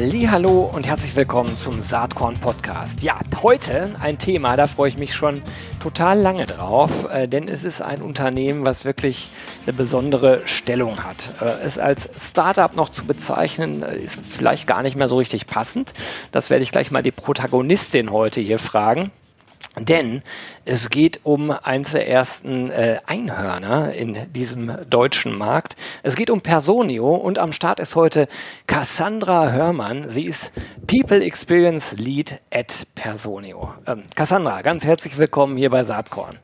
Hallo und herzlich willkommen zum Saatkorn Podcast. Ja, heute ein Thema, da freue ich mich schon total lange drauf, äh, denn es ist ein Unternehmen, was wirklich eine besondere Stellung hat. Äh, es als Startup noch zu bezeichnen, äh, ist vielleicht gar nicht mehr so richtig passend. Das werde ich gleich mal die Protagonistin heute hier fragen. Denn es geht um eins der ersten äh, Einhörner in diesem deutschen Markt. Es geht um Personio und am Start ist heute Cassandra Hörmann. Sie ist People Experience Lead at Personio. Ähm, Cassandra, ganz herzlich willkommen hier bei Saatkorn.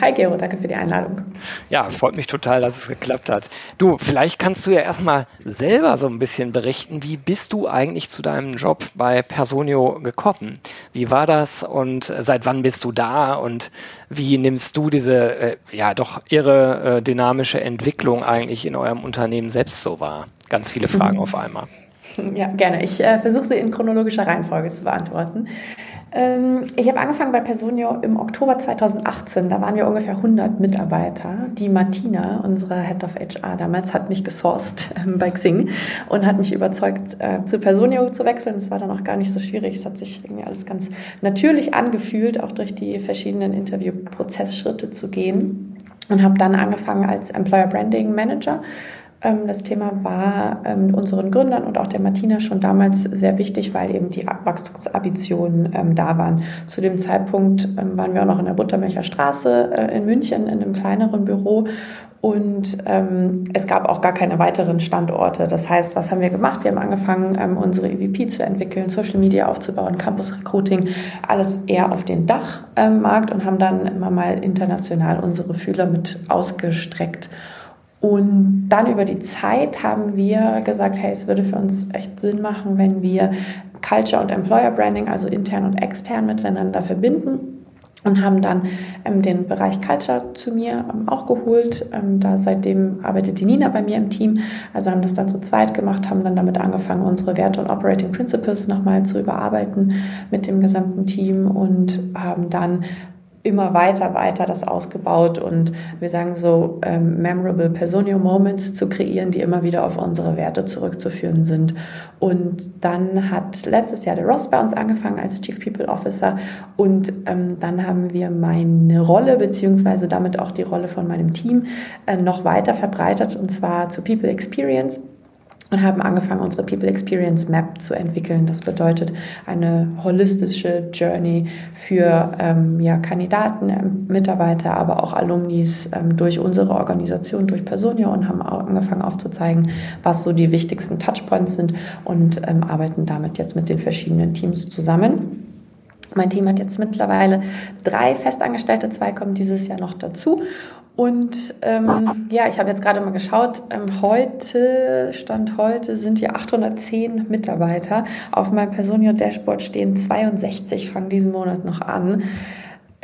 Hi Gero, danke für die Einladung. Ja, freut mich total, dass es geklappt hat. Du, vielleicht kannst du ja erstmal selber so ein bisschen berichten, wie bist du eigentlich zu deinem Job bei Personio gekommen? Wie war das und seit wann bist du da und wie nimmst du diese äh, ja doch irre äh, dynamische Entwicklung eigentlich in eurem Unternehmen selbst so wahr? Ganz viele Fragen mhm. auf einmal. Ja, gerne. Ich äh, versuche sie in chronologischer Reihenfolge zu beantworten. Ähm, ich habe angefangen bei Personio im Oktober 2018. Da waren wir ungefähr 100 Mitarbeiter. Die Martina, unsere Head of HR damals, hat mich gesourced ähm, bei Xing und hat mich überzeugt, äh, zu Personio zu wechseln. Das war dann auch gar nicht so schwierig. Es hat sich irgendwie alles ganz natürlich angefühlt, auch durch die verschiedenen Interviewprozessschritte zu gehen. Und habe dann angefangen als Employer Branding Manager das Thema war ähm, unseren Gründern und auch der Martina schon damals sehr wichtig, weil eben die Wachstumsambitionen ähm, da waren. Zu dem Zeitpunkt waren wir auch noch in der Buttermilcher Straße äh, in München in einem kleineren Büro und ähm, es gab auch gar keine weiteren Standorte. Das heißt, was haben wir gemacht? Wir haben angefangen, ähm, unsere EVP zu entwickeln, Social Media aufzubauen, Campus Recruiting, alles eher auf den Dachmarkt ähm, und haben dann immer mal international unsere Fühler mit ausgestreckt. Und dann über die Zeit haben wir gesagt, hey, es würde für uns echt Sinn machen, wenn wir Culture und Employer Branding, also intern und extern miteinander verbinden und haben dann ähm, den Bereich Culture zu mir ähm, auch geholt. Ähm, da seitdem arbeitet die Nina bei mir im Team. Also haben das dann zu zweit gemacht, haben dann damit angefangen, unsere Werte und Operating Principles nochmal zu überarbeiten mit dem gesamten Team und haben dann immer weiter, weiter das ausgebaut und wir sagen so ähm, memorable Personio Moments zu kreieren, die immer wieder auf unsere Werte zurückzuführen sind. Und dann hat letztes Jahr der Ross bei uns angefangen als Chief People Officer und ähm, dann haben wir meine Rolle beziehungsweise damit auch die Rolle von meinem Team äh, noch weiter verbreitert und zwar zu People Experience und haben angefangen, unsere People Experience Map zu entwickeln. Das bedeutet eine holistische Journey für ähm, ja, Kandidaten, ähm, Mitarbeiter, aber auch Alumnis ähm, durch unsere Organisation, durch Personio und haben angefangen aufzuzeigen, was so die wichtigsten Touchpoints sind und ähm, arbeiten damit jetzt mit den verschiedenen Teams zusammen. Mein Team hat jetzt mittlerweile drei Festangestellte, zwei kommen dieses Jahr noch dazu. Und ähm, ja, ich habe jetzt gerade mal geschaut, ähm, heute, Stand heute, sind wir 810 Mitarbeiter. Auf meinem Personio-Dashboard stehen 62, fangen diesen Monat noch an.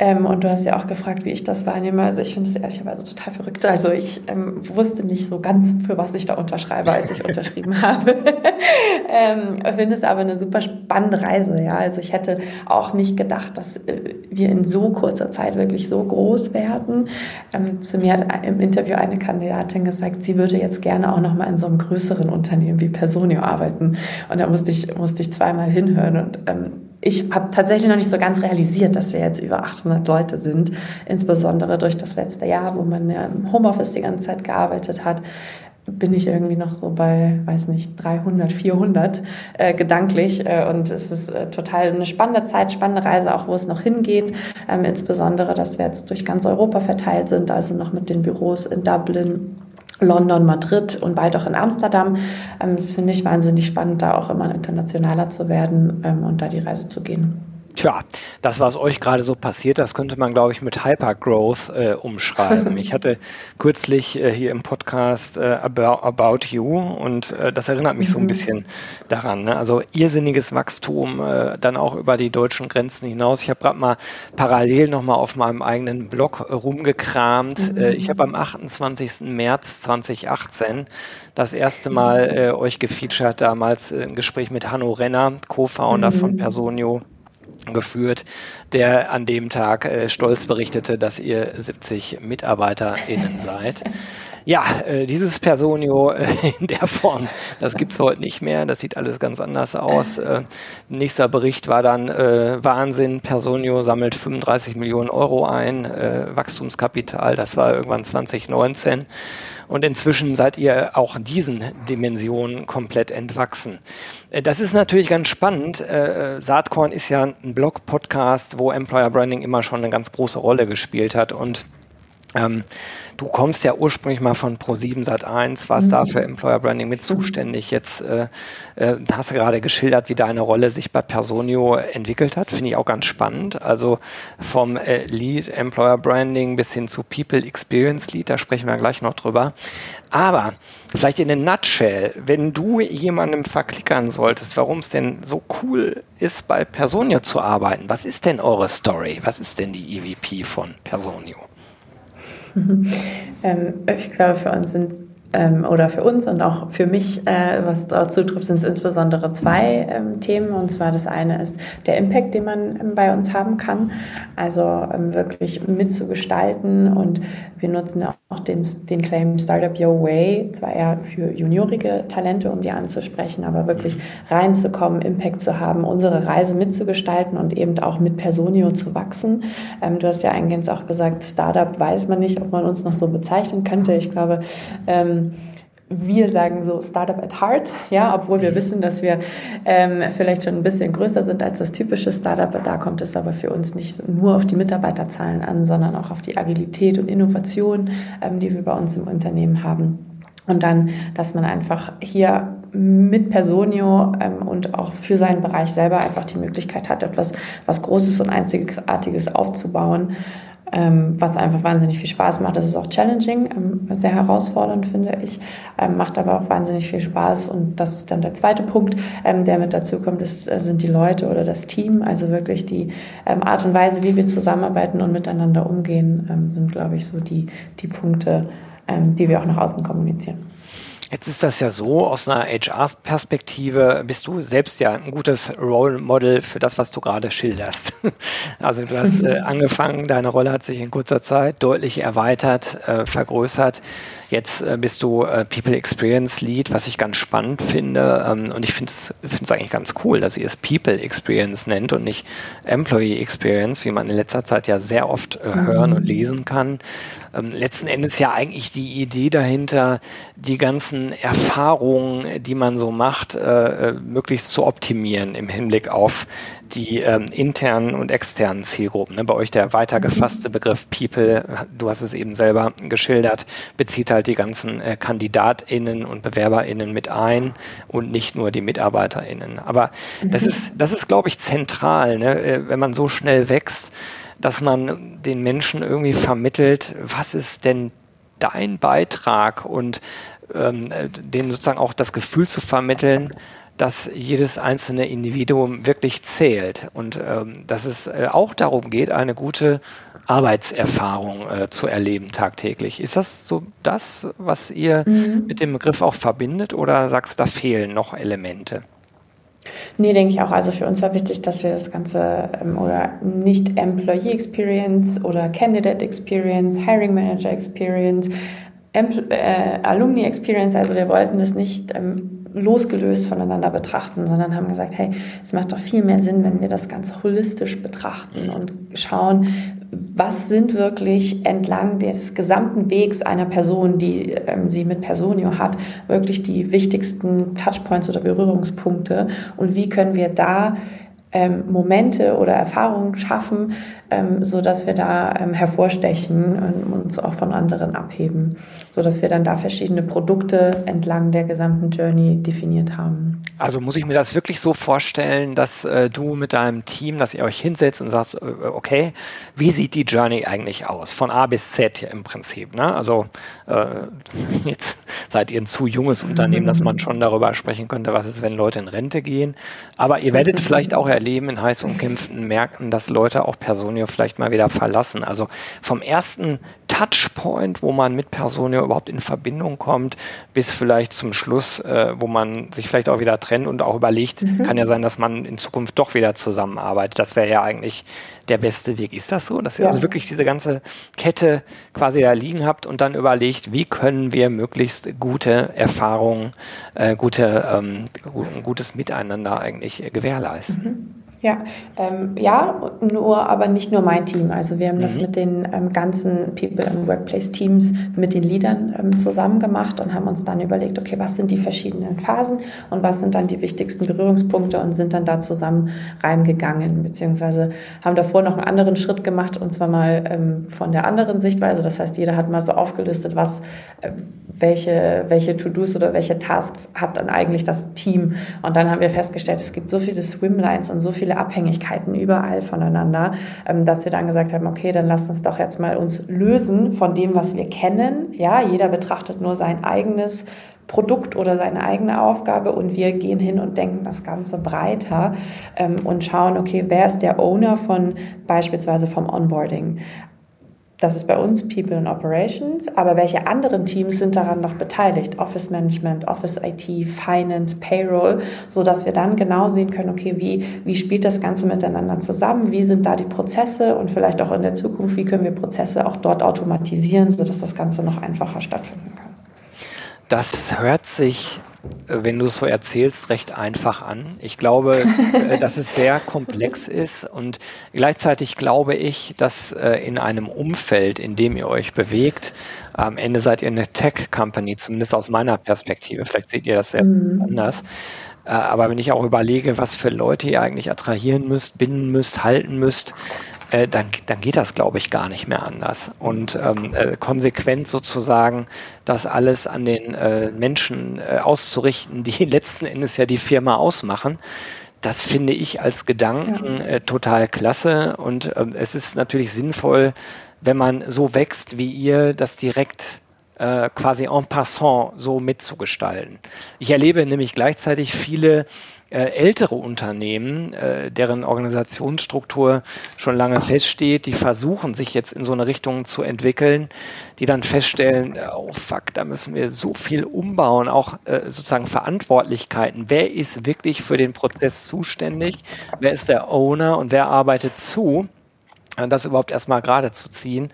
Ähm, und du hast ja auch gefragt, wie ich das wahrnehme. Also ich finde es ehrlicherweise total verrückt. Also ich ähm, wusste nicht so ganz, für was ich da unterschreibe, als ich unterschrieben habe. ähm, finde es aber eine super spannende Reise. Ja, also ich hätte auch nicht gedacht, dass äh, wir in so kurzer Zeit wirklich so groß werden. Ähm, zu mir hat im Interview eine Kandidatin gesagt, sie würde jetzt gerne auch noch mal in so einem größeren Unternehmen wie Personio arbeiten. Und da musste ich musste ich zweimal hinhören und ähm, ich habe tatsächlich noch nicht so ganz realisiert, dass wir jetzt über 800 Leute sind, insbesondere durch das letzte Jahr, wo man ja im Homeoffice die ganze Zeit gearbeitet hat bin ich irgendwie noch so bei, weiß nicht, 300, 400 äh, gedanklich. Äh, und es ist äh, total eine spannende Zeit, spannende Reise, auch wo es noch hingeht. Ähm, insbesondere, dass wir jetzt durch ganz Europa verteilt sind, also noch mit den Büros in Dublin, London, Madrid und bald auch in Amsterdam. Ähm, das finde ich wahnsinnig spannend, da auch immer internationaler zu werden ähm, und da die Reise zu gehen. Tja, das, was euch gerade so passiert, das könnte man, glaube ich, mit Hypergrowth äh, umschreiben. ich hatte kürzlich äh, hier im Podcast äh, About, About, You und äh, das erinnert mich mhm. so ein mhm. bisschen daran. Ne? Also irrsinniges Wachstum, äh, dann auch über die deutschen Grenzen hinaus. Ich habe gerade mal parallel nochmal auf meinem eigenen Blog äh, rumgekramt. Mhm. ich habe am 28. März 2018 das erste Mal euch gefeatured, damals ein Gespräch mit Hanno Renner, Co-Founder mhm. von Personio geführt, der an dem Tag äh, stolz berichtete, dass ihr 70 MitarbeiterInnen seid. Ja, äh, dieses Personio äh, in der Form, das gibt's heute nicht mehr. Das sieht alles ganz anders aus. Äh, nächster Bericht war dann äh, Wahnsinn. Personio sammelt 35 Millionen Euro ein, äh, Wachstumskapital. Das war irgendwann 2019. Und inzwischen seid ihr auch diesen Dimensionen komplett entwachsen. Äh, das ist natürlich ganz spannend. Saatkorn ist ja ein Blog-Podcast, wo Employer Branding immer schon eine ganz große Rolle gespielt hat und ähm, du kommst ja ursprünglich mal von Pro7 Sat1, warst mhm. da für Employer Branding mit zuständig. Jetzt äh, äh, hast du gerade geschildert, wie deine Rolle sich bei Personio entwickelt hat. Finde ich auch ganz spannend. Also vom äh, Lead Employer Branding bis hin zu People Experience Lead, da sprechen wir gleich noch drüber. Aber vielleicht in a nutshell, wenn du jemandem verklickern solltest, warum es denn so cool ist, bei Personio zu arbeiten, was ist denn eure Story? Was ist denn die EVP von Personio? ähm, ich glaube, für uns sind ähm, oder für uns und auch für mich, äh, was dort zutrifft, sind es insbesondere zwei ähm, Themen. Und zwar das eine ist der Impact, den man ähm, bei uns haben kann, also ähm, wirklich mitzugestalten. Und wir nutzen auch den, den Claim Startup Your Way, zwar eher für juniorige Talente, um die anzusprechen, aber wirklich reinzukommen, Impact zu haben, unsere Reise mitzugestalten und eben auch mit Personio zu wachsen. Ähm, du hast ja eingehend auch gesagt, Startup weiß man nicht, ob man uns noch so bezeichnen könnte. Ich glaube, ähm, wir sagen so Startup at Heart, ja, obwohl wir mhm. wissen, dass wir ähm, vielleicht schon ein bisschen größer sind als das typische Startup. Da kommt es aber für uns nicht nur auf die Mitarbeiterzahlen an, sondern auch auf die Agilität und Innovation, ähm, die wir bei uns im Unternehmen haben. Und dann, dass man einfach hier mit Personio ähm, und auch für seinen Bereich selber einfach die Möglichkeit hat, etwas was Großes und Einzigartiges aufzubauen ähm, was einfach wahnsinnig viel Spaß macht. Das ist auch challenging, ähm, sehr herausfordernd, finde ich, ähm, macht aber auch wahnsinnig viel Spaß. Und das ist dann der zweite Punkt, ähm, der mit dazu kommt, ist, äh, sind die Leute oder das Team. Also wirklich die ähm, Art und Weise, wie wir zusammenarbeiten und miteinander umgehen, ähm, sind, glaube ich, so die, die Punkte, die wir auch nach außen kommunizieren. Jetzt ist das ja so, aus einer HR-Perspektive bist du selbst ja ein gutes Role Model für das, was du gerade schilderst. Also du hast äh, angefangen, deine Rolle hat sich in kurzer Zeit deutlich erweitert, äh, vergrößert. Jetzt äh, bist du äh, People Experience Lead, was ich ganz spannend finde. Ähm, und ich finde es eigentlich ganz cool, dass ihr es People Experience nennt und nicht Employee Experience, wie man in letzter Zeit ja sehr oft äh, hören mhm. und lesen kann. Ähm, letzten Endes ja eigentlich die Idee dahinter, die ganzen Erfahrungen, die man so macht, äh, äh möglichst zu optimieren im Hinblick auf die ähm, internen und externen Zielgruppen. Ne? Bei euch der weiter gefasste Begriff People, du hast es eben selber geschildert, bezieht halt die ganzen äh, KandidatInnen und BewerberInnen mit ein und nicht nur die MitarbeiterInnen. Aber mhm. das ist, das ist, glaube ich, zentral, ne? Äh, wenn man so schnell wächst, dass man den Menschen irgendwie vermittelt, was ist denn dein Beitrag und ähm, äh, denen sozusagen auch das Gefühl zu vermitteln, dass jedes einzelne Individuum wirklich zählt und ähm, dass es äh, auch darum geht, eine gute Arbeitserfahrung äh, zu erleben tagtäglich. Ist das so das, was ihr mhm. mit dem Begriff auch verbindet oder sagst du, da fehlen noch Elemente? Nee, denke ich auch. Also für uns war wichtig, dass wir das Ganze ähm, oder nicht Employee Experience oder Candidate Experience, Hiring Manager Experience, äh, Alumni Experience, also wir wollten das nicht ähm, losgelöst voneinander betrachten, sondern haben gesagt, hey, es macht doch viel mehr Sinn, wenn wir das ganz holistisch betrachten und schauen, was sind wirklich entlang des gesamten Wegs einer Person, die ähm, sie mit Personio hat, wirklich die wichtigsten Touchpoints oder Berührungspunkte und wie können wir da ähm, Momente oder Erfahrungen schaffen, ähm, so dass wir da ähm, hervorstechen und uns auch von anderen abheben, so dass wir dann da verschiedene Produkte entlang der gesamten Journey definiert haben. Also muss ich mir das wirklich so vorstellen, dass äh, du mit deinem Team, dass ihr euch hinsetzt und sagst, äh, okay, wie sieht die Journey eigentlich aus? Von A bis Z hier im Prinzip. Ne? Also äh, jetzt seid ihr ein zu junges Unternehmen, dass man schon darüber sprechen könnte, was ist, wenn Leute in Rente gehen. Aber ihr werdet vielleicht auch erleben in heiß umkämpften Märkten, dass Leute auch Personio vielleicht mal wieder verlassen. Also vom ersten Touchpoint, wo man mit Personio überhaupt in Verbindung kommt, bis vielleicht zum Schluss, äh, wo man sich vielleicht auch wieder trennt und auch überlegt, mhm. kann ja sein, dass man in Zukunft doch wieder zusammenarbeitet. Das wäre ja eigentlich der beste Weg. Ist das so, dass ihr ja. also wirklich diese ganze Kette quasi da liegen habt und dann überlegt, wie können wir möglichst gute Erfahrungen, äh, gute, ähm, gutes Miteinander eigentlich äh, gewährleisten? Mhm. Ja, ähm, ja, nur, aber nicht nur mein Team. Also wir haben mhm. das mit den ähm, ganzen People and Workplace Teams, mit den Leadern ähm, zusammen gemacht und haben uns dann überlegt, okay, was sind die verschiedenen Phasen und was sind dann die wichtigsten Berührungspunkte und sind dann da zusammen reingegangen, beziehungsweise haben davor noch einen anderen Schritt gemacht und zwar mal ähm, von der anderen Sichtweise. Das heißt, jeder hat mal so aufgelistet, was, äh, welche, welche To-Dos oder welche Tasks hat dann eigentlich das Team. Und dann haben wir festgestellt, es gibt so viele Swimlines und so viele viele Abhängigkeiten überall voneinander, ähm, dass wir dann gesagt haben, okay, dann lasst uns doch jetzt mal uns lösen von dem, was wir kennen. Ja, jeder betrachtet nur sein eigenes Produkt oder seine eigene Aufgabe und wir gehen hin und denken das Ganze breiter ähm, und schauen, okay, wer ist der Owner von beispielsweise vom Onboarding? Das ist bei uns People and Operations, aber welche anderen Teams sind daran noch beteiligt? Office Management, Office IT, Finance, Payroll, so dass wir dann genau sehen können, okay, wie, wie spielt das Ganze miteinander zusammen? Wie sind da die Prozesse und vielleicht auch in der Zukunft, wie können wir Prozesse auch dort automatisieren, so dass das Ganze noch einfacher stattfinden kann? Das hört sich wenn du es so erzählst, recht einfach an. Ich glaube, äh, dass es sehr komplex ist und gleichzeitig glaube ich, dass äh, in einem Umfeld, in dem ihr euch bewegt, am Ende seid ihr eine Tech-Company, zumindest aus meiner Perspektive. Vielleicht seht ihr das sehr mhm. anders. Äh, aber wenn ich auch überlege, was für Leute ihr eigentlich attrahieren müsst, binden müsst, halten müsst, äh, dann, dann geht das, glaube ich, gar nicht mehr anders. Und ähm, äh, konsequent sozusagen das alles an den äh, Menschen äh, auszurichten, die letzten Endes ja die Firma ausmachen, das finde ich als Gedanken äh, total klasse. Und ähm, es ist natürlich sinnvoll, wenn man so wächst wie ihr, das direkt äh, quasi en passant so mitzugestalten. Ich erlebe nämlich gleichzeitig viele ältere Unternehmen, äh, deren Organisationsstruktur schon lange feststeht, die versuchen sich jetzt in so eine Richtung zu entwickeln, die dann feststellen, äh, oh fuck, da müssen wir so viel umbauen, auch äh, sozusagen Verantwortlichkeiten. Wer ist wirklich für den Prozess zuständig? Wer ist der Owner und wer arbeitet zu? Das überhaupt erstmal gerade zu ziehen,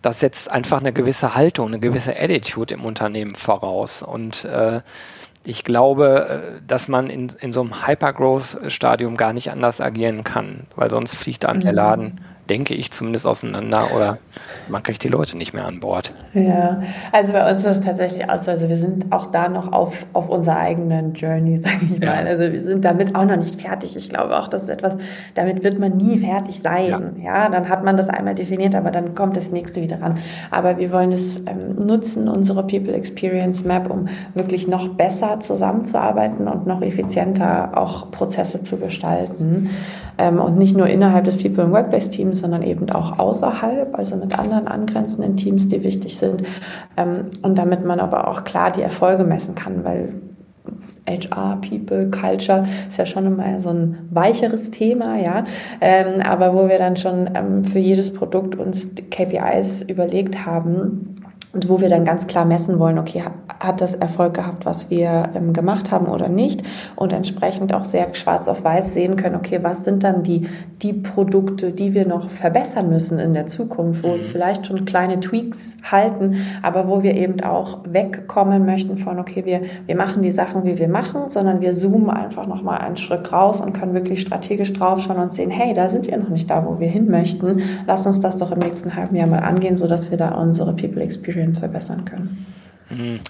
das setzt einfach eine gewisse Haltung, eine gewisse Attitude im Unternehmen voraus. Und äh, ich glaube, äh, dass man in, in so einem Hypergrowth-Stadium gar nicht anders agieren kann, weil sonst fliegt einem der Laden denke ich, zumindest auseinander oder man kriegt die Leute nicht mehr an Bord. Ja, also bei uns ist es tatsächlich aus, also wir sind auch da noch auf, auf unserer eigenen Journey, sage ich ja. mal. Also wir sind damit auch noch nicht fertig. Ich glaube auch, das ist etwas, damit wird man nie fertig sein. Ja, ja dann hat man das einmal definiert, aber dann kommt das nächste wieder ran. Aber wir wollen es ähm, nutzen, unsere People Experience Map, um wirklich noch besser zusammenzuarbeiten und noch effizienter auch Prozesse zu gestalten. Ähm, und nicht nur innerhalb des People and Workplace Teams, sondern eben auch außerhalb, also mit anderen angrenzenden Teams, die wichtig sind. Ähm, und damit man aber auch klar die Erfolge messen kann, weil HR, People, Culture ist ja schon immer so ein weicheres Thema, ja. Ähm, aber wo wir dann schon ähm, für jedes Produkt uns KPIs überlegt haben, und wo wir dann ganz klar messen wollen, okay, hat das Erfolg gehabt, was wir ähm, gemacht haben oder nicht und entsprechend auch sehr schwarz auf weiß sehen können, okay, was sind dann die, die Produkte, die wir noch verbessern müssen in der Zukunft, wo mhm. vielleicht schon kleine Tweaks halten, aber wo wir eben auch wegkommen möchten von, okay, wir, wir machen die Sachen, wie wir machen, sondern wir zoomen einfach nochmal einen Schritt raus und können wirklich strategisch draufschauen und sehen, hey, da sind wir noch nicht da, wo wir hin möchten. Lass uns das doch im nächsten halben Jahr mal angehen, sodass wir da unsere People Experience Experience verbessern können. Hm.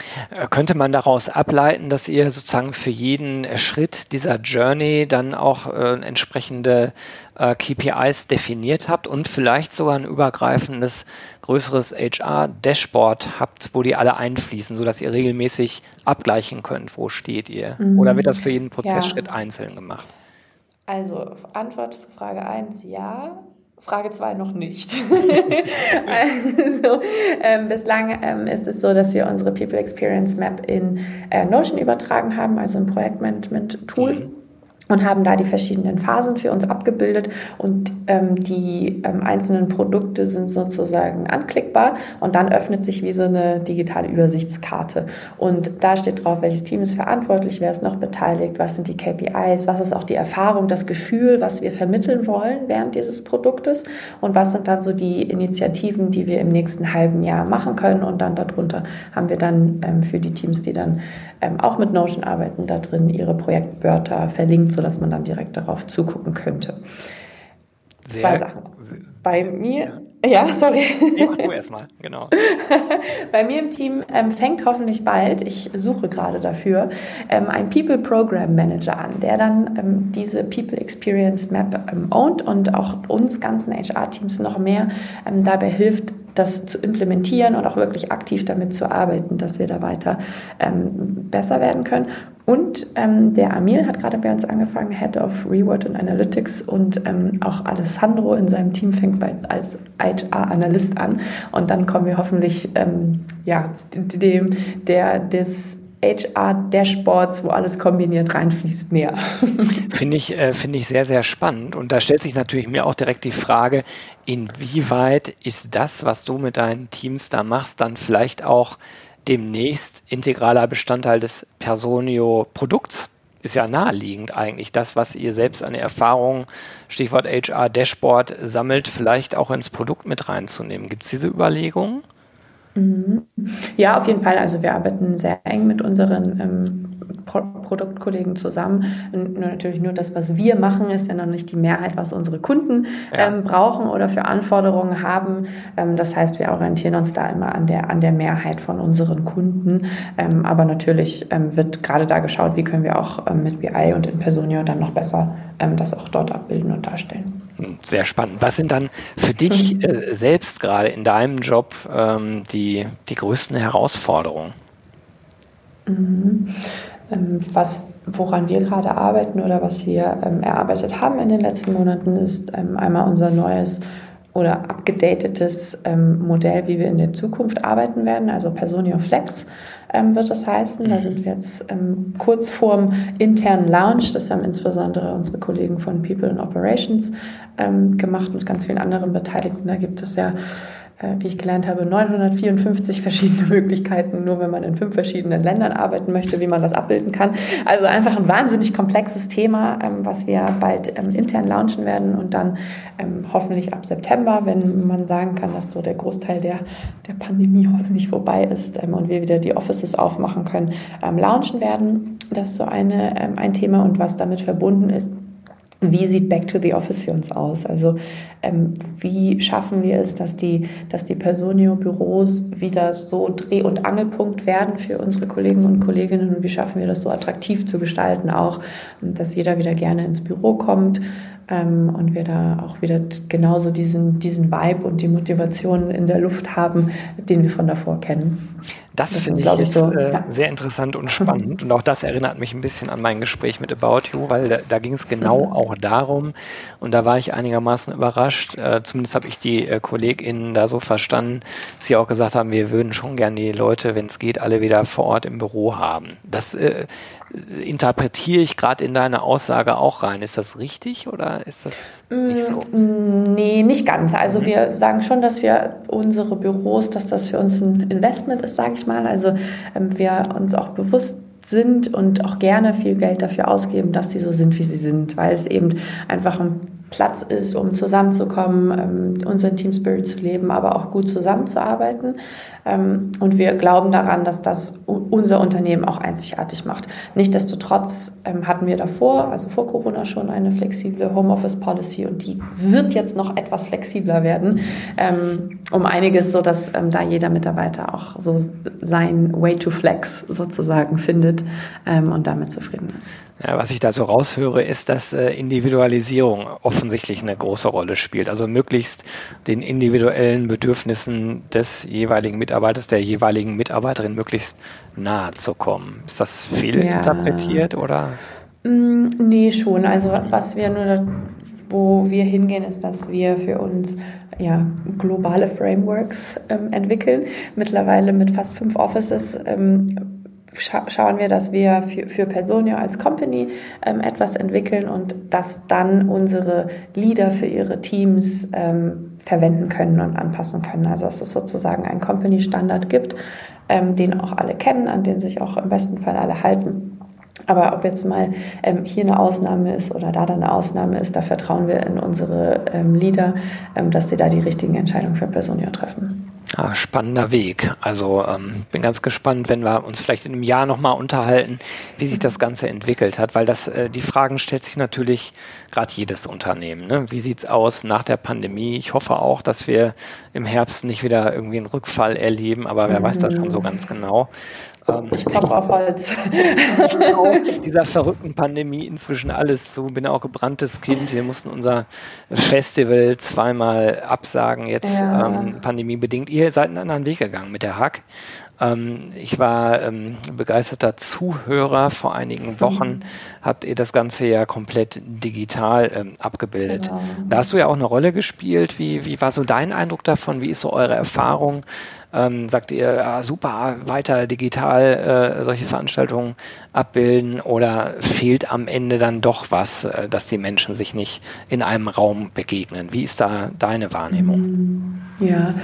Könnte man daraus ableiten, dass ihr sozusagen für jeden Schritt dieser Journey dann auch äh, entsprechende äh, KPIs definiert habt und vielleicht sogar ein übergreifendes größeres HR-Dashboard habt, wo die alle einfließen, sodass ihr regelmäßig abgleichen könnt, wo steht ihr? Mhm. Oder wird das für jeden Prozessschritt ja. einzeln gemacht? Also Antwort zu Frage 1, ja. Frage 2 noch nicht. also, ähm, bislang ähm, ist es so, dass wir unsere People Experience Map in äh, Notion übertragen haben, also ein Projektmanagement-Tool. Mhm und haben da die verschiedenen Phasen für uns abgebildet. Und ähm, die ähm, einzelnen Produkte sind sozusagen anklickbar und dann öffnet sich wie so eine digitale Übersichtskarte. Und da steht drauf, welches Team ist verantwortlich, wer ist noch beteiligt, was sind die KPIs, was ist auch die Erfahrung, das Gefühl, was wir vermitteln wollen während dieses Produktes. Und was sind dann so die Initiativen, die wir im nächsten halben Jahr machen können. Und dann darunter haben wir dann ähm, für die Teams, die dann ähm, auch mit Notion arbeiten, da drin ihre Projektwörter verlinkt sodass man dann direkt darauf zugucken könnte. Sehr, Zwei Sachen. Bei mir, ja, sorry. Ja, du erstmal, genau. Bei mir im Team ähm, fängt hoffentlich bald, ich suche gerade dafür, ähm, ein People Program Manager an, der dann ähm, diese People Experience Map ähm, ownt und auch uns ganzen HR-Teams noch mehr ähm, dabei hilft, das zu implementieren und auch wirklich aktiv damit zu arbeiten, dass wir da weiter ähm, besser werden können. Und ähm, der Amil hat gerade bei uns angefangen, Head of Reward and Analytics und ähm, auch Alessandro in seinem Team fängt bei, als HR-Analyst an. Und dann kommen wir hoffentlich ähm, ja, dem, der des HR-Dashboards, wo alles kombiniert reinfließt, näher. Finde ich, äh, finde ich sehr, sehr spannend. Und da stellt sich natürlich mir auch direkt die Frage, inwieweit ist das, was du mit deinen Teams da machst, dann vielleicht auch demnächst integraler Bestandteil des Personio-Produkts? Ist ja naheliegend eigentlich, das, was ihr selbst an Erfahrung, Stichwort HR-Dashboard, sammelt, vielleicht auch ins Produkt mit reinzunehmen. Gibt es diese Überlegungen? Mhm. Ja, auf jeden Fall. Also wir arbeiten sehr eng mit unseren ähm, Pro Produktkollegen zusammen. Und natürlich nur das, was wir machen, ist ja noch nicht die Mehrheit, was unsere Kunden ja. ähm, brauchen oder für Anforderungen haben. Ähm, das heißt, wir orientieren uns da immer an der, an der Mehrheit von unseren Kunden. Ähm, aber natürlich ähm, wird gerade da geschaut, wie können wir auch ähm, mit BI und in Personio dann noch besser das auch dort abbilden und darstellen. Hm, sehr spannend. Was sind dann für dich äh, selbst gerade in deinem Job ähm, die, die größten Herausforderungen? Mhm. Ähm, was, woran wir gerade arbeiten oder was wir ähm, erarbeitet haben in den letzten Monaten, ist ähm, einmal unser neues oder abgedatetes ähm, Modell, wie wir in der Zukunft arbeiten werden, also Personio Flex ähm, wird das heißen. Da sind wir jetzt ähm, kurz vorm internen Launch. Das haben insbesondere unsere Kollegen von People and Operations ähm, gemacht mit ganz vielen anderen Beteiligten. Da gibt es ja wie ich gelernt habe, 954 verschiedene Möglichkeiten, nur wenn man in fünf verschiedenen Ländern arbeiten möchte, wie man das abbilden kann. Also einfach ein wahnsinnig komplexes Thema, ähm, was wir bald ähm, intern launchen werden und dann ähm, hoffentlich ab September, wenn man sagen kann, dass so der Großteil der, der Pandemie hoffentlich vorbei ist und wir wieder die Offices aufmachen können, launchen werden. Das ist so eine, ein Thema und was damit verbunden ist, wie sieht Back to the Office für uns aus? Also ähm, wie schaffen wir es, dass die, dass die Personio-Büros wieder so Dreh- und Angelpunkt werden für unsere Kollegen und Kolleginnen und wie schaffen wir das so attraktiv zu gestalten auch, dass jeder wieder gerne ins Büro kommt ähm, und wir da auch wieder genauso diesen, diesen Vibe und die Motivation in der Luft haben, den wir von davor kennen. Das, das finde ich jetzt so, äh, ja. sehr interessant und spannend. Und auch das erinnert mich ein bisschen an mein Gespräch mit About You, weil da, da ging es genau mhm. auch darum. Und da war ich einigermaßen überrascht. Äh, zumindest habe ich die äh, KollegInnen da so verstanden, dass sie auch gesagt haben, wir würden schon gerne die Leute, wenn es geht, alle wieder vor Ort im Büro haben. Das äh, interpretiere ich gerade in deine Aussage auch rein. Ist das richtig oder ist das nicht so? Mm, nee, nicht ganz. Also mhm. wir sagen schon, dass wir unsere Büros, dass das für uns ein Investment ist, sage ich mal. Also ähm, wir uns auch bewusst sind und auch gerne viel Geld dafür ausgeben, dass die so sind, wie sie sind, weil es eben einfach ein Platz ist, um zusammenzukommen, ähm, unseren Team Spirit zu leben, aber auch gut zusammenzuarbeiten. Ähm, und wir glauben daran, dass das unser Unternehmen auch einzigartig macht. Nichtsdestotrotz ähm, hatten wir davor, also vor Corona schon eine flexible Homeoffice Policy und die wird jetzt noch etwas flexibler werden, ähm, um einiges, so dass ähm, da jeder Mitarbeiter auch so sein Way to Flex sozusagen findet ähm, und damit zufrieden ist. Ja, was ich da so raushöre, ist, dass äh, Individualisierung offensichtlich eine große Rolle spielt. Also möglichst den individuellen Bedürfnissen des jeweiligen Mitarbeiters, der jeweiligen Mitarbeiterin möglichst nahe zu kommen. Ist das viel ja. interpretiert oder? Mm, nee, schon. Also was wir nur, wo wir hingehen, ist, dass wir für uns ja, globale Frameworks ähm, entwickeln. Mittlerweile mit fast fünf Offices ähm, scha schauen wir, dass wir für, für Personio als Company ähm, etwas entwickeln und das dann unsere Leader für ihre Teams ähm, verwenden können und anpassen können. Also dass es sozusagen einen Company-Standard gibt, ähm, den auch alle kennen, an den sich auch im besten Fall alle halten. Aber ob jetzt mal ähm, hier eine Ausnahme ist oder da dann eine Ausnahme ist, da vertrauen wir in unsere ähm, Leader, ähm, dass sie da die richtigen Entscheidungen für Personio treffen. Ja, spannender Weg. Also ähm, bin ganz gespannt, wenn wir uns vielleicht in einem Jahr nochmal unterhalten, wie sich das Ganze entwickelt hat, weil das äh, die Fragen stellt sich natürlich gerade jedes Unternehmen. Ne? Wie sieht's aus nach der Pandemie? Ich hoffe auch, dass wir im Herbst nicht wieder irgendwie einen Rückfall erleben, aber wer mhm. weiß das schon so ganz genau. Ähm, ich klopfe auf Holz. Ich dieser verrückten Pandemie inzwischen alles zu. Bin auch gebranntes Kind. Wir mussten unser Festival zweimal absagen, jetzt ja. ähm, pandemiebedingt. Ihr seid einen anderen Weg gegangen mit der Hack. Ähm, ich war ähm, begeisterter Zuhörer. Vor einigen mhm. Wochen mhm. habt ihr das Ganze ja komplett digital ähm, abgebildet. Genau. Da hast du ja auch eine Rolle gespielt. Wie, wie war so dein Eindruck davon? Wie ist so eure Erfahrung? Ähm, sagt ihr, ja, super, weiter digital äh, solche Veranstaltungen abbilden oder fehlt am Ende dann doch was, äh, dass die Menschen sich nicht in einem Raum begegnen? Wie ist da deine Wahrnehmung? Ja,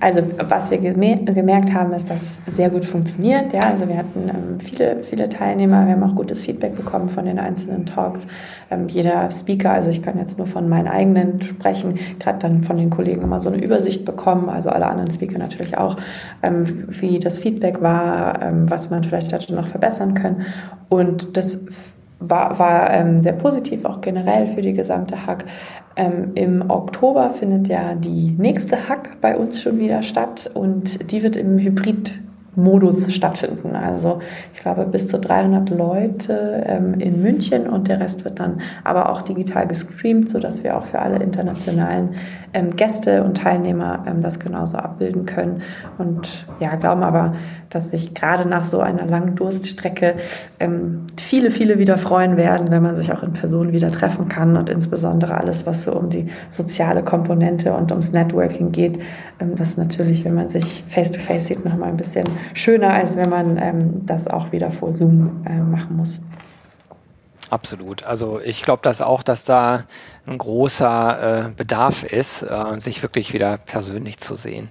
also was wir gemerkt haben, ist, dass es sehr gut funktioniert. Ja, also wir hatten ähm, viele, viele Teilnehmer, wir haben auch gutes Feedback bekommen von den einzelnen Talks. Ähm, jeder Speaker, also ich kann jetzt nur von meinen eigenen sprechen, gerade dann von den Kollegen immer so eine Übersicht bekommen, also alle anderen Speaker natürlich auch, wie das Feedback war, was man vielleicht hätte noch verbessern können. Und das war, war ähm, sehr positiv, auch generell für die gesamte Hack. Ähm, Im Oktober findet ja die nächste Hack bei uns schon wieder statt und die wird im Hybrid Modus stattfinden. Also ich glaube bis zu 300 Leute ähm, in München und der Rest wird dann aber auch digital gestreamt, sodass wir auch für alle internationalen ähm, Gäste und Teilnehmer ähm, das genauso abbilden können. Und ja, glauben aber, dass sich gerade nach so einer langen Durststrecke ähm, viele, viele wieder freuen werden, wenn man sich auch in Person wieder treffen kann und insbesondere alles, was so um die soziale Komponente und ums Networking geht, ähm, das natürlich, wenn man sich face-to-face -face sieht, nochmal ein bisschen schöner, als wenn man ähm, das auch wieder vor Zoom äh, machen muss. Absolut. Also ich glaube das auch, dass da ein großer äh, Bedarf ist, äh, sich wirklich wieder persönlich zu sehen.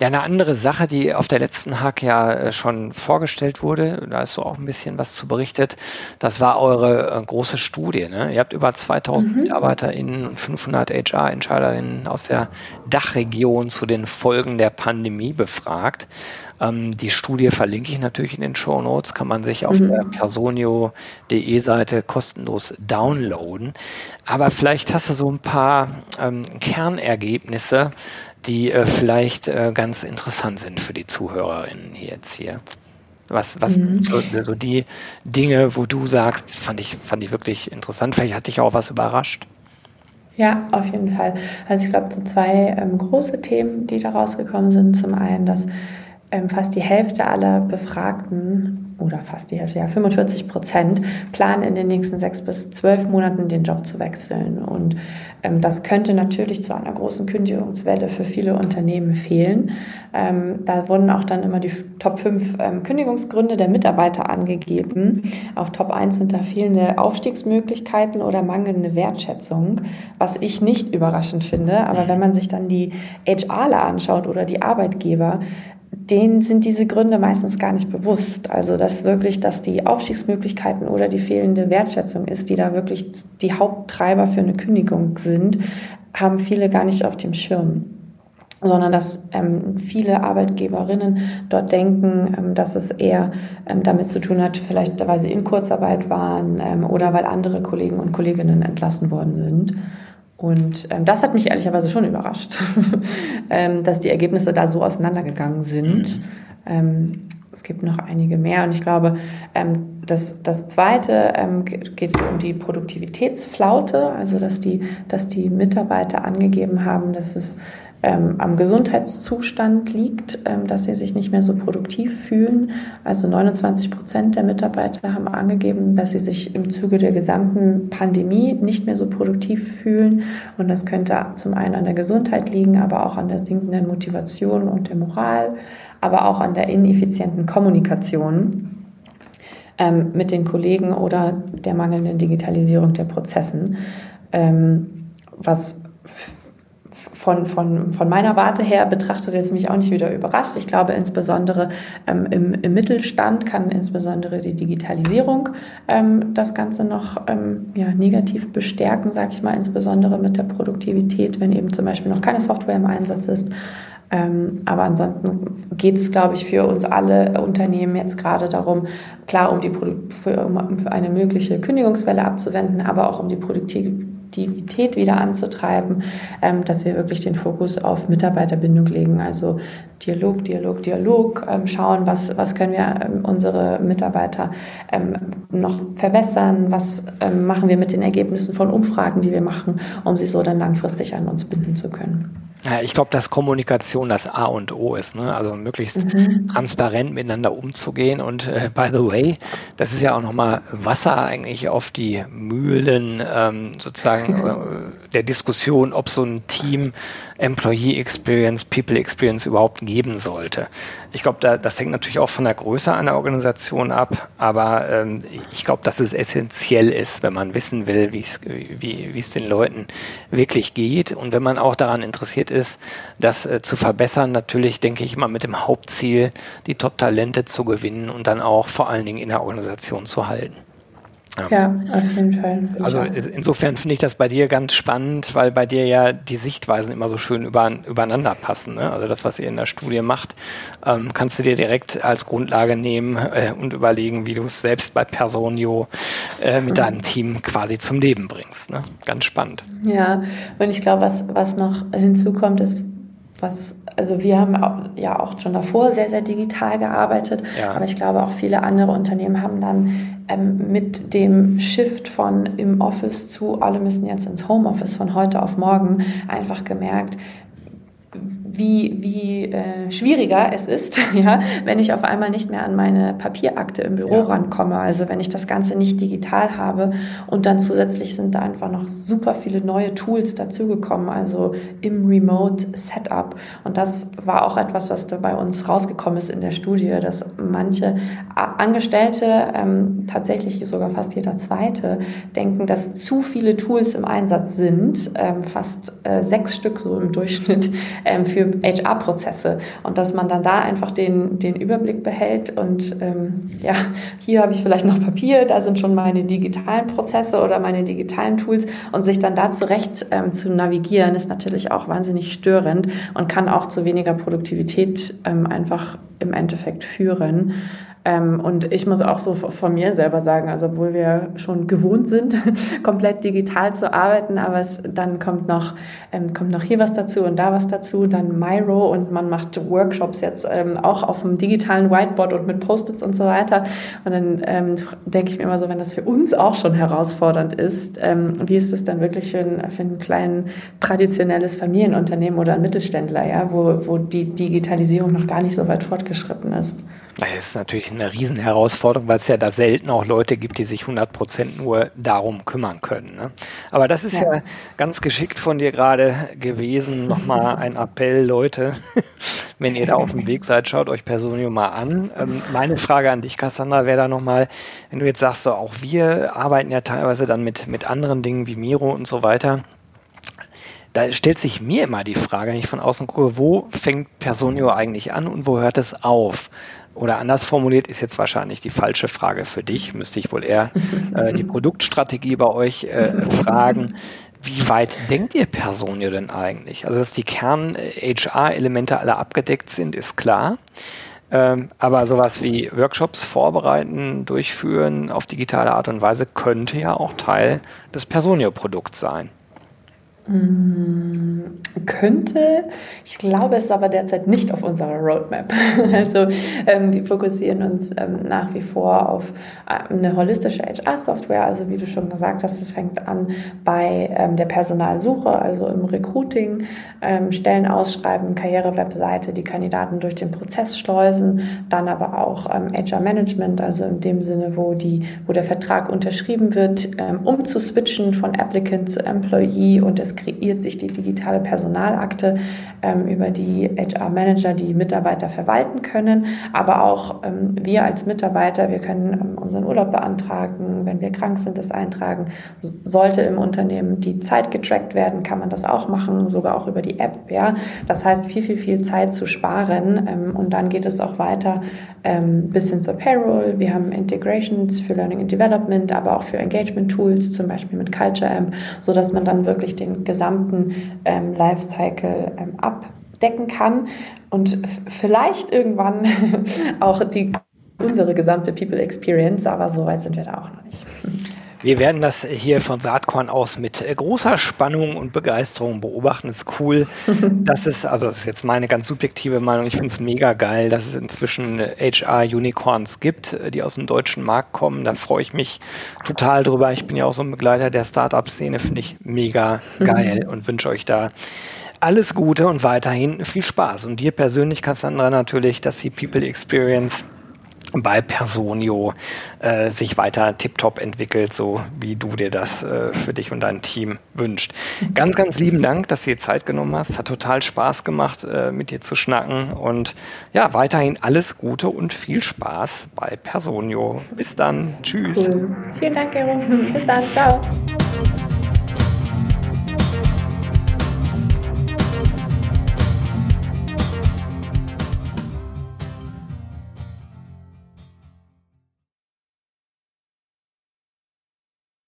Ja, eine andere Sache, die auf der letzten Hack ja äh, schon vorgestellt wurde, da ist so auch ein bisschen was zu berichtet, das war eure äh, große Studie. Ne? Ihr habt über 2000 mhm. MitarbeiterInnen und 500 HR-Entscheiderinnen aus der Dachregion zu den Folgen der Pandemie befragt. Ähm, die Studie verlinke ich natürlich in den Show Notes, kann man sich auf mhm. der personio.de Seite kostenlos downloaden. Aber vielleicht hast du so ein paar ähm, Kernergebnisse, die äh, vielleicht äh, ganz interessant sind für die Zuhörerinnen jetzt hier. Was, was mhm. so, so, die Dinge, wo du sagst, fand ich, fand ich wirklich interessant. Vielleicht hat dich auch was überrascht. Ja, auf jeden Fall. Also ich glaube, so zwei ähm, große Themen, die da rausgekommen sind. Zum einen, dass ähm, fast die Hälfte aller Befragten oder fast die Hälfte, ja 45 Prozent planen in den nächsten sechs bis zwölf Monaten den Job zu wechseln. Und ähm, das könnte natürlich zu einer großen Kündigungswelle für viele Unternehmen fehlen. Ähm, da wurden auch dann immer die Top 5 ähm, Kündigungsgründe der Mitarbeiter angegeben. Auf Top 1 sind da fehlende Aufstiegsmöglichkeiten oder mangelnde Wertschätzung, was ich nicht überraschend finde. Aber wenn man sich dann die HRler anschaut oder die Arbeitgeber, denen sind diese Gründe meistens gar nicht bewusst. Also dass wirklich, dass die Aufstiegsmöglichkeiten oder die fehlende Wertschätzung ist, die da wirklich die Haupttreiber für eine Kündigung sind, haben viele gar nicht auf dem Schirm sondern dass ähm, viele Arbeitgeberinnen dort denken, ähm, dass es eher ähm, damit zu tun hat, vielleicht weil sie in Kurzarbeit waren ähm, oder weil andere Kollegen und Kolleginnen entlassen worden sind. Und ähm, das hat mich ehrlicherweise schon überrascht, ähm, dass die Ergebnisse da so auseinandergegangen sind. Mhm. es gibt noch einige mehr und ich glaube, das, das Zweite geht um die Produktivitätsflaute, also dass die, dass die Mitarbeiter angegeben haben, dass es ähm, am Gesundheitszustand liegt, ähm, dass sie sich nicht mehr so produktiv fühlen. Also 29 Prozent der Mitarbeiter haben angegeben, dass sie sich im Zuge der gesamten Pandemie nicht mehr so produktiv fühlen. Und das könnte zum einen an der Gesundheit liegen, aber auch an der sinkenden Motivation und der Moral, aber auch an der ineffizienten Kommunikation ähm, mit den Kollegen oder der mangelnden Digitalisierung der Prozessen. Ähm, was von, von, von meiner Warte her betrachtet jetzt mich auch nicht wieder überrascht. Ich glaube insbesondere ähm, im, im Mittelstand kann insbesondere die Digitalisierung ähm, das Ganze noch ähm, ja, negativ bestärken, sage ich mal, insbesondere mit der Produktivität, wenn eben zum Beispiel noch keine Software im Einsatz ist. Ähm, aber ansonsten geht es, glaube ich, für uns alle Unternehmen jetzt gerade darum, klar, um, die für, um eine mögliche Kündigungswelle abzuwenden, aber auch um die Produktivität Produktivität wieder anzutreiben, ähm, dass wir wirklich den Fokus auf Mitarbeiterbindung legen. Also Dialog, Dialog, Dialog, ähm, schauen, was, was können wir ähm, unsere Mitarbeiter ähm, noch verbessern, was ähm, machen wir mit den Ergebnissen von Umfragen, die wir machen, um sie so dann langfristig an uns binden zu können. Ja, ich glaube, dass Kommunikation das A und O ist. Ne? Also möglichst mhm. transparent miteinander umzugehen. Und äh, by the way, das ist ja auch nochmal Wasser eigentlich auf die Mühlen ähm, sozusagen äh, der Diskussion, ob so ein Team Employee Experience, People Experience überhaupt geben sollte. Ich glaube, da, das hängt natürlich auch von der Größe einer Organisation ab, aber ähm, ich glaube, dass es essentiell ist, wenn man wissen will, wie es den Leuten wirklich geht und wenn man auch daran interessiert ist, das äh, zu verbessern, natürlich denke ich immer mit dem Hauptziel, die Top-Talente zu gewinnen und dann auch vor allen Dingen in der Organisation zu halten. Ja, auf jeden Fall. Also insofern finde ich das bei dir ganz spannend, weil bei dir ja die Sichtweisen immer so schön über, übereinander passen. Ne? Also das, was ihr in der Studie macht, ähm, kannst du dir direkt als Grundlage nehmen äh, und überlegen, wie du es selbst bei Personio äh, mit deinem Team quasi zum Leben bringst. Ne? Ganz spannend. Ja, und ich glaube, was, was noch hinzukommt, ist, was, also wir haben auch, ja auch schon davor sehr, sehr digital gearbeitet, ja. aber ich glaube auch viele andere Unternehmen haben dann ähm, mit dem Shift von im Office zu alle müssen jetzt ins Homeoffice von heute auf morgen einfach gemerkt, wie, wie äh, schwieriger es ist, ja, wenn ich auf einmal nicht mehr an meine Papierakte im Büro ja. rankomme. Also wenn ich das Ganze nicht digital habe und dann zusätzlich sind da einfach noch super viele neue Tools dazugekommen, also im Remote Setup. Und das war auch etwas, was da bei uns rausgekommen ist in der Studie, dass manche Angestellte, ähm, tatsächlich sogar fast jeder zweite, denken, dass zu viele Tools im Einsatz sind, ähm, fast äh, sechs Stück so im Durchschnitt ähm, für HR-Prozesse und dass man dann da einfach den, den Überblick behält und ähm, ja, hier habe ich vielleicht noch Papier, da sind schon meine digitalen Prozesse oder meine digitalen Tools und sich dann da zurecht ähm, zu navigieren, ist natürlich auch wahnsinnig störend und kann auch zu weniger Produktivität ähm, einfach im Endeffekt führen. Ähm, und ich muss auch so von mir selber sagen, also obwohl wir schon gewohnt sind, komplett digital zu arbeiten, aber es, dann kommt noch, ähm, kommt noch hier was dazu und da was dazu, dann Miro und man macht Workshops jetzt ähm, auch auf dem digitalen Whiteboard und mit Post-its und so weiter. Und dann ähm, denke ich mir immer so, wenn das für uns auch schon herausfordernd ist, ähm, wie ist das dann wirklich für ein, für ein kleines traditionelles Familienunternehmen oder ein Mittelständler, ja, wo, wo die Digitalisierung noch gar nicht so weit fortgeschritten ist? Das ist natürlich eine Riesenherausforderung, weil es ja da selten auch Leute gibt, die sich 100 Prozent nur darum kümmern können. Ne? Aber das ist ja. ja. ganz geschickt von dir gerade gewesen. Nochmal ein Appell, Leute, wenn ihr da auf dem Weg seid, schaut euch Personio mal an. Ähm, meine Frage an dich, Cassandra, wäre da nochmal, wenn du jetzt sagst, so auch wir arbeiten ja teilweise dann mit, mit anderen Dingen wie Miro und so weiter Da stellt sich mir immer die Frage, wenn ich von außen gucke, wo fängt Personio eigentlich an und wo hört es auf? Oder anders formuliert ist jetzt wahrscheinlich die falsche Frage für dich, müsste ich wohl eher äh, die Produktstrategie bei euch äh, fragen. Wie weit denkt ihr Personio denn eigentlich? Also, dass die Kern-HR-Elemente alle abgedeckt sind, ist klar. Ähm, aber sowas wie Workshops vorbereiten, durchführen auf digitale Art und Weise könnte ja auch Teil des Personio-Produkts sein. Mm, könnte. Ich glaube, es ist aber derzeit nicht auf unserer Roadmap. Also ähm, wir fokussieren uns ähm, nach wie vor auf äh, eine holistische HR-Software. Also wie du schon gesagt hast, das fängt an bei ähm, der Personalsuche, also im Recruiting, ähm, Stellen ausschreiben, Karrierewebseite, die Kandidaten durch den Prozess schleusen, dann aber auch HR-Management, ähm, also in dem Sinne, wo, die, wo der Vertrag unterschrieben wird, ähm, um zu switchen von Applicant zu Employee und es kreiert sich die digitale Personalakte, ähm, über die HR-Manager die Mitarbeiter verwalten können. Aber auch ähm, wir als Mitarbeiter, wir können ähm, unseren Urlaub beantragen, wenn wir krank sind, das eintragen. Sollte im Unternehmen die Zeit getrackt werden, kann man das auch machen, sogar auch über die App. Ja? Das heißt, viel, viel, viel Zeit zu sparen. Ähm, und dann geht es auch weiter ähm, bis hin zur Payroll. Wir haben Integrations für Learning and Development, aber auch für Engagement Tools, zum Beispiel mit Culture Amp, sodass man dann wirklich den gesamten ähm, Lifecycle ähm, abdecken kann und vielleicht irgendwann auch die, unsere gesamte People Experience, aber so weit sind wir da auch noch nicht. Wir werden das hier von Saatkorn aus mit großer Spannung und Begeisterung beobachten. Es ist cool, dass es, also das ist jetzt meine ganz subjektive Meinung, ich finde es mega geil, dass es inzwischen HR-Unicorns gibt, die aus dem deutschen Markt kommen. Da freue ich mich total drüber. Ich bin ja auch so ein Begleiter der Startup-Szene, finde ich mega geil und wünsche euch da alles Gute und weiterhin viel Spaß. Und dir persönlich, Cassandra, natürlich, dass die People Experience bei Personio äh, sich weiter tiptop entwickelt, so wie du dir das äh, für dich und dein Team wünscht. Ganz, ganz lieben Dank, dass du dir Zeit genommen hast. Hat total Spaß gemacht, äh, mit dir zu schnacken. Und ja, weiterhin alles Gute und viel Spaß bei Personio. Bis dann. Tschüss. Cool. Vielen Dank, Gero. Bis dann. Ciao.